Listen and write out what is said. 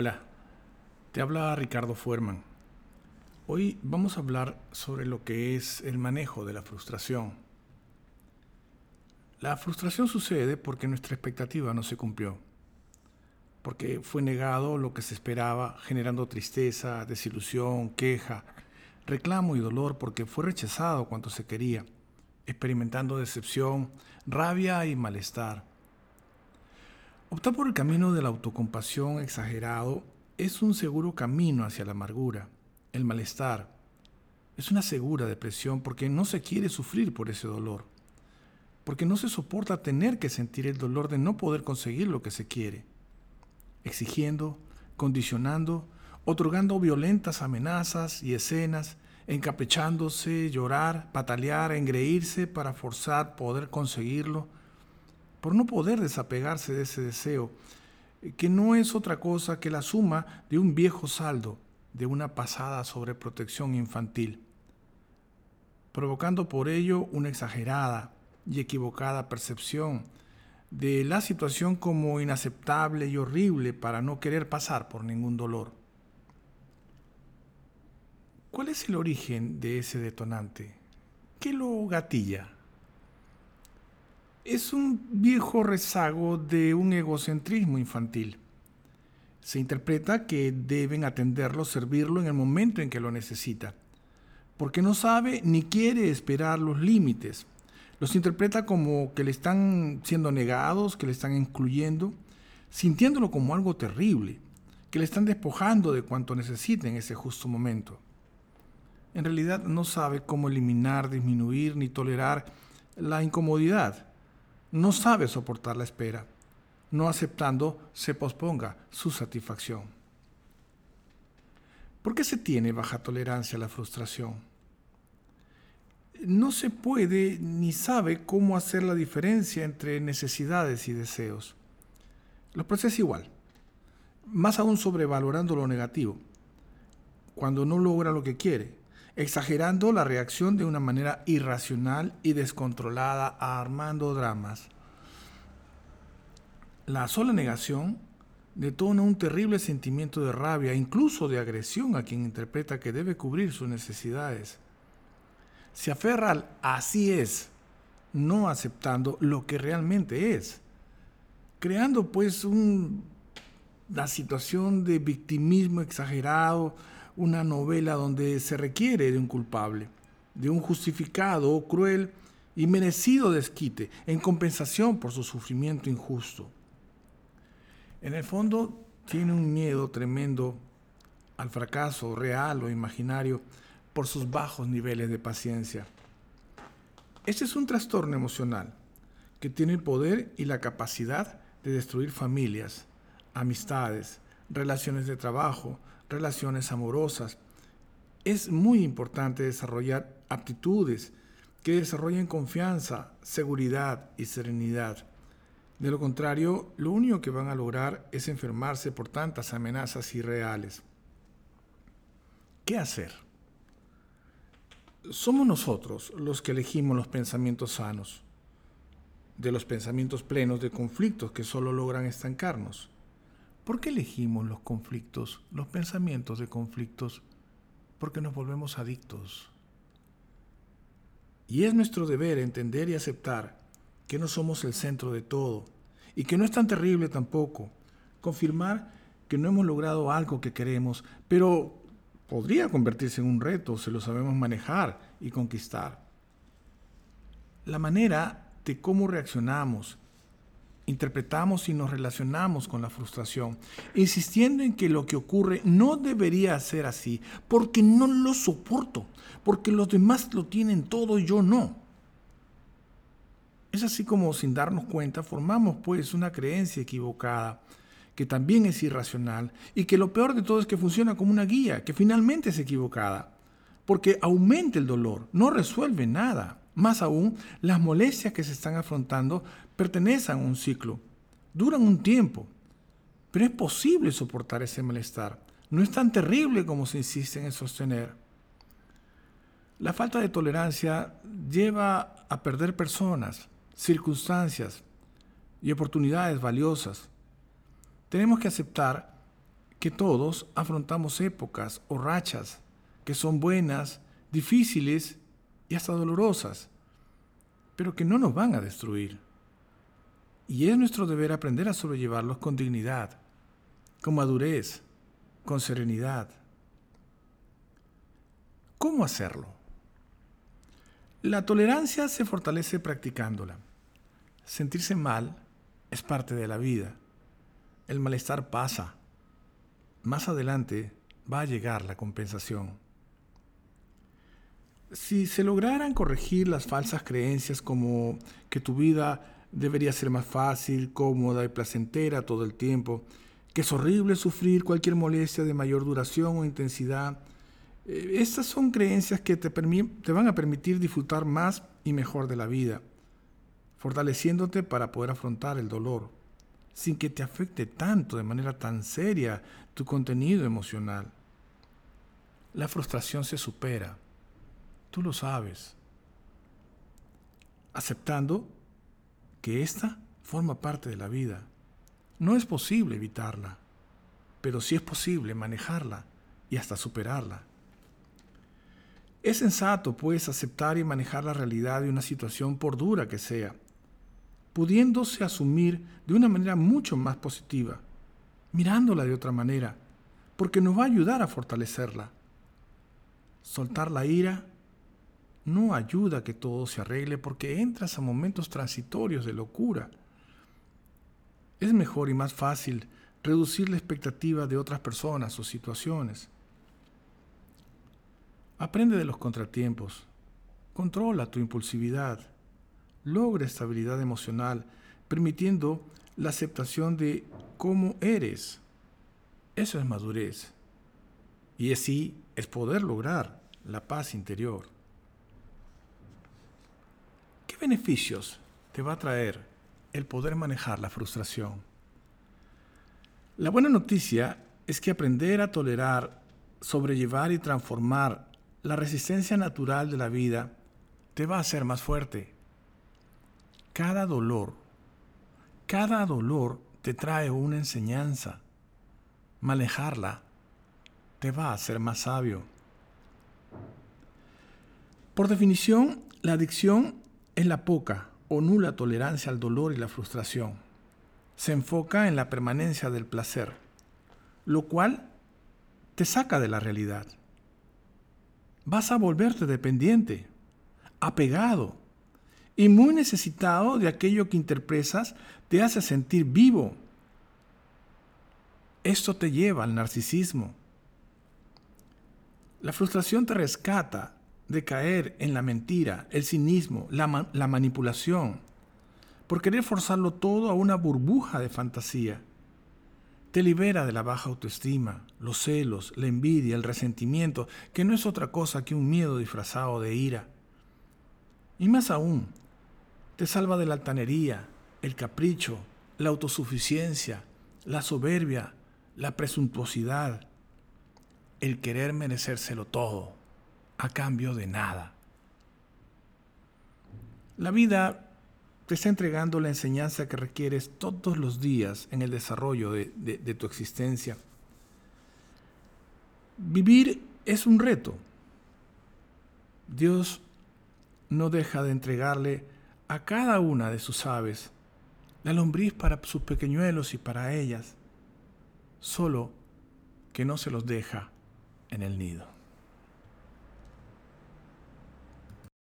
Hola, te habla Ricardo Fuerman. Hoy vamos a hablar sobre lo que es el manejo de la frustración. La frustración sucede porque nuestra expectativa no se cumplió, porque fue negado lo que se esperaba, generando tristeza, desilusión, queja, reclamo y dolor porque fue rechazado cuanto se quería, experimentando decepción, rabia y malestar. Optar por el camino de la autocompasión exagerado es un seguro camino hacia la amargura, el malestar. Es una segura depresión porque no se quiere sufrir por ese dolor, porque no se soporta tener que sentir el dolor de no poder conseguir lo que se quiere, exigiendo, condicionando, otorgando violentas amenazas y escenas, encapechándose, llorar, patalear, engreírse para forzar poder conseguirlo, por no poder desapegarse de ese deseo, que no es otra cosa que la suma de un viejo saldo, de una pasada sobreprotección infantil, provocando por ello una exagerada y equivocada percepción de la situación como inaceptable y horrible para no querer pasar por ningún dolor. ¿Cuál es el origen de ese detonante? ¿Qué lo gatilla? Es un viejo rezago de un egocentrismo infantil. Se interpreta que deben atenderlo, servirlo en el momento en que lo necesita, porque no sabe ni quiere esperar los límites. Los interpreta como que le están siendo negados, que le están incluyendo, sintiéndolo como algo terrible, que le están despojando de cuanto necesita en ese justo momento. En realidad no sabe cómo eliminar, disminuir ni tolerar la incomodidad no sabe soportar la espera, no aceptando se posponga su satisfacción. ¿Por qué se tiene baja tolerancia a la frustración? No se puede ni sabe cómo hacer la diferencia entre necesidades y deseos. Lo procesa igual, más aún sobrevalorando lo negativo, cuando no logra lo que quiere, exagerando la reacción de una manera irracional y descontrolada, armando dramas. La sola negación detona un terrible sentimiento de rabia, incluso de agresión a quien interpreta que debe cubrir sus necesidades. Se aferra al así es, no aceptando lo que realmente es, creando pues un, la situación de victimismo exagerado, una novela donde se requiere de un culpable, de un justificado cruel y merecido desquite en compensación por su sufrimiento injusto. En el fondo tiene un miedo tremendo al fracaso real o imaginario por sus bajos niveles de paciencia. Este es un trastorno emocional que tiene el poder y la capacidad de destruir familias, amistades, relaciones de trabajo, relaciones amorosas. Es muy importante desarrollar aptitudes que desarrollen confianza, seguridad y serenidad. De lo contrario, lo único que van a lograr es enfermarse por tantas amenazas irreales. ¿Qué hacer? Somos nosotros los que elegimos los pensamientos sanos, de los pensamientos plenos de conflictos que solo logran estancarnos. ¿Por qué elegimos los conflictos, los pensamientos de conflictos? Porque nos volvemos adictos. Y es nuestro deber entender y aceptar que no somos el centro de todo y que no es tan terrible tampoco. Confirmar que no hemos logrado algo que queremos, pero podría convertirse en un reto si lo sabemos manejar y conquistar. La manera de cómo reaccionamos interpretamos y nos relacionamos con la frustración, insistiendo en que lo que ocurre no debería ser así, porque no lo soporto, porque los demás lo tienen todo y yo no. Es así como sin darnos cuenta formamos pues una creencia equivocada, que también es irracional y que lo peor de todo es que funciona como una guía, que finalmente es equivocada, porque aumenta el dolor, no resuelve nada. Más aún, las molestias que se están afrontando pertenecen a un ciclo, duran un tiempo, pero es posible soportar ese malestar. No es tan terrible como se insiste en sostener. La falta de tolerancia lleva a perder personas, circunstancias y oportunidades valiosas. Tenemos que aceptar que todos afrontamos épocas o rachas que son buenas, difíciles y hasta dolorosas, pero que no nos van a destruir. Y es nuestro deber aprender a sobrellevarlos con dignidad, con madurez, con serenidad. ¿Cómo hacerlo? La tolerancia se fortalece practicándola. Sentirse mal es parte de la vida. El malestar pasa. Más adelante va a llegar la compensación. Si se lograran corregir las falsas creencias como que tu vida debería ser más fácil, cómoda y placentera todo el tiempo, que es horrible sufrir cualquier molestia de mayor duración o intensidad, eh, estas son creencias que te, te van a permitir disfrutar más y mejor de la vida, fortaleciéndote para poder afrontar el dolor, sin que te afecte tanto de manera tan seria tu contenido emocional. La frustración se supera Tú lo sabes. Aceptando que esta forma parte de la vida. No es posible evitarla, pero sí es posible manejarla y hasta superarla. Es sensato, pues, aceptar y manejar la realidad de una situación por dura que sea, pudiéndose asumir de una manera mucho más positiva, mirándola de otra manera, porque nos va a ayudar a fortalecerla. Soltar la ira no ayuda a que todo se arregle porque entras a momentos transitorios de locura. Es mejor y más fácil reducir la expectativa de otras personas o situaciones. Aprende de los contratiempos. Controla tu impulsividad. Logra estabilidad emocional, permitiendo la aceptación de cómo eres. Eso es madurez. Y así es poder lograr la paz interior beneficios te va a traer el poder manejar la frustración? La buena noticia es que aprender a tolerar, sobrellevar y transformar la resistencia natural de la vida te va a hacer más fuerte. Cada dolor, cada dolor te trae una enseñanza. Manejarla te va a hacer más sabio. Por definición, la adicción es la poca o nula tolerancia al dolor y la frustración. Se enfoca en la permanencia del placer, lo cual te saca de la realidad. Vas a volverte dependiente, apegado y muy necesitado de aquello que interpretas te hace sentir vivo. Esto te lleva al narcisismo. La frustración te rescata de caer en la mentira, el cinismo, la, la manipulación, por querer forzarlo todo a una burbuja de fantasía. Te libera de la baja autoestima, los celos, la envidia, el resentimiento, que no es otra cosa que un miedo disfrazado de ira. Y más aún, te salva de la altanería, el capricho, la autosuficiencia, la soberbia, la presuntuosidad, el querer merecérselo todo a cambio de nada. La vida te está entregando la enseñanza que requieres todos los días en el desarrollo de, tu existencia. Vivir es un reto. Dios no deja de entregarle a cada una de sus aves la lombriz para sus pequeñuelos y para ellas, solo que no se los deja en el nido.